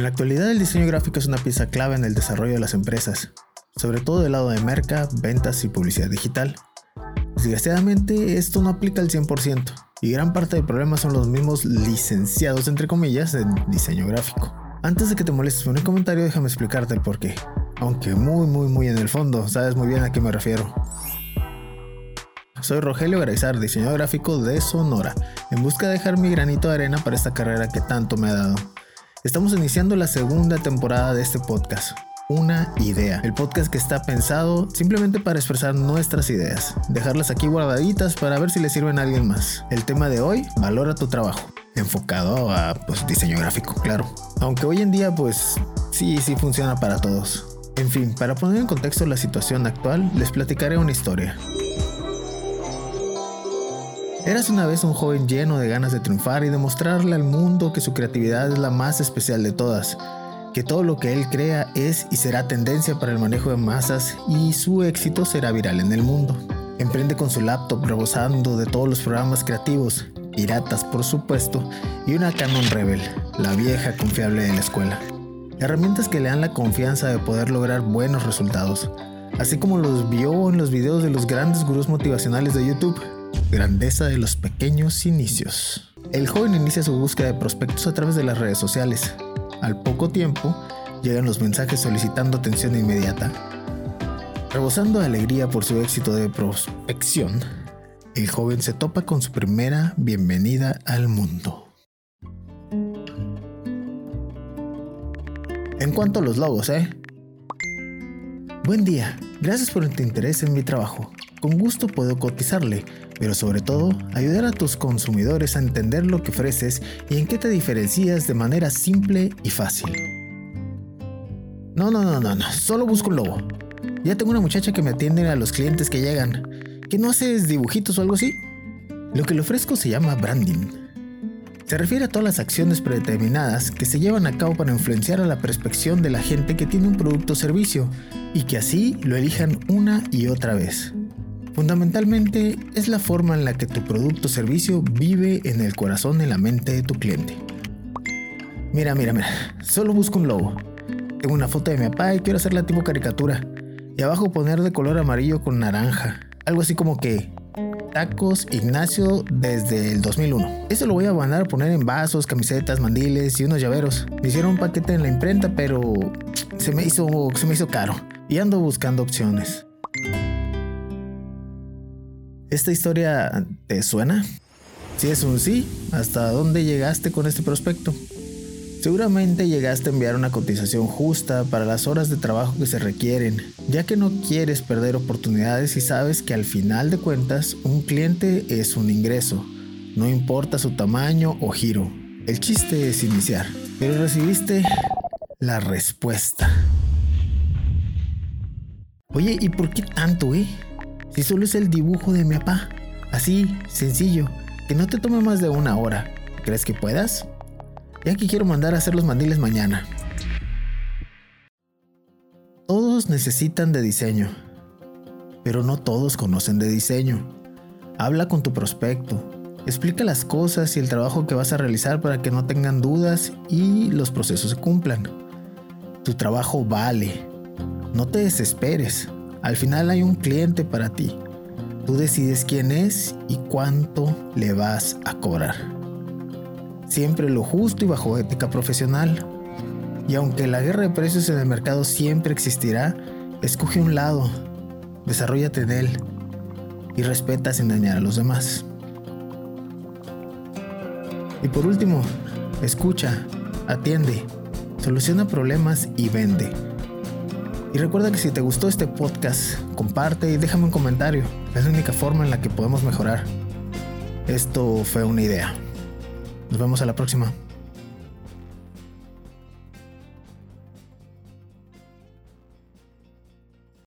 En la actualidad el diseño gráfico es una pieza clave en el desarrollo de las empresas, sobre todo del lado de merca, ventas y publicidad digital. Desgraciadamente esto no aplica al 100% y gran parte del problema son los mismos licenciados entre comillas en diseño gráfico. Antes de que te molestes con el comentario déjame explicarte el porqué, aunque muy muy muy en el fondo sabes muy bien a qué me refiero. Soy Rogelio Graizar, diseñador gráfico de Sonora, en busca de dejar mi granito de arena para esta carrera que tanto me ha dado. Estamos iniciando la segunda temporada de este podcast, Una Idea, el podcast que está pensado simplemente para expresar nuestras ideas, dejarlas aquí guardaditas para ver si le sirven a alguien más. El tema de hoy, valora tu trabajo, enfocado a pues, diseño gráfico, claro. Aunque hoy en día pues sí, sí funciona para todos. En fin, para poner en contexto la situación actual, les platicaré una historia. Eras una vez un joven lleno de ganas de triunfar y demostrarle al mundo que su creatividad es la más especial de todas, que todo lo que él crea es y será tendencia para el manejo de masas y su éxito será viral en el mundo. Emprende con su laptop rebosando de todos los programas creativos, piratas por supuesto, y una Canon Rebel, la vieja confiable de la escuela. Herramientas que le dan la confianza de poder lograr buenos resultados, así como los vio en los videos de los grandes gurús motivacionales de YouTube Grandeza de los pequeños inicios. El joven inicia su búsqueda de prospectos a través de las redes sociales. Al poco tiempo, llegan los mensajes solicitando atención inmediata. Rebosando alegría por su éxito de prospección, el joven se topa con su primera bienvenida al mundo. En cuanto a los logos, ¿eh? Buen día, gracias por tu interés en mi trabajo. Con gusto puedo cotizarle, pero sobre todo ayudar a tus consumidores a entender lo que ofreces y en qué te diferencias de manera simple y fácil. No, no, no, no, no, solo busco un logo. Ya tengo una muchacha que me atiende a los clientes que llegan. ¿Que no haces dibujitos o algo así? Lo que le ofrezco se llama branding. Se refiere a todas las acciones predeterminadas que se llevan a cabo para influenciar a la perspección de la gente que tiene un producto o servicio y que así lo elijan una y otra vez. Fundamentalmente es la forma en la que tu producto o servicio vive en el corazón y la mente de tu cliente. Mira, mira, mira, solo busco un logo. Tengo una foto de mi papá y quiero hacerla tipo caricatura. Y abajo poner de color amarillo con naranja. Algo así como que Tacos Ignacio desde el 2001. Esto lo voy a mandar a poner en vasos, camisetas, mandiles y unos llaveros. Me hicieron un paquete en la imprenta, pero se me hizo, se me hizo caro. Y ando buscando opciones. ¿Esta historia te suena? Si es un sí, ¿hasta dónde llegaste con este prospecto? Seguramente llegaste a enviar una cotización justa para las horas de trabajo que se requieren, ya que no quieres perder oportunidades y sabes que al final de cuentas un cliente es un ingreso, no importa su tamaño o giro. El chiste es iniciar, pero recibiste la respuesta. Oye, ¿y por qué tanto, eh? Si solo es el dibujo de mi papá. Así, sencillo. Que no te tome más de una hora. ¿Crees que puedas? Ya que quiero mandar a hacer los mandiles mañana. Todos necesitan de diseño. Pero no todos conocen de diseño. Habla con tu prospecto. Explica las cosas y el trabajo que vas a realizar para que no tengan dudas y los procesos se cumplan. Tu trabajo vale. No te desesperes. Al final hay un cliente para ti. Tú decides quién es y cuánto le vas a cobrar. Siempre lo justo y bajo ética profesional. Y aunque la guerra de precios en el mercado siempre existirá, escoge un lado, desarrollate en él y respeta sin dañar a los demás. Y por último, escucha, atiende, soluciona problemas y vende. Y recuerda que si te gustó este podcast, comparte y déjame un comentario. Es la única forma en la que podemos mejorar. Esto fue una idea. Nos vemos a la próxima.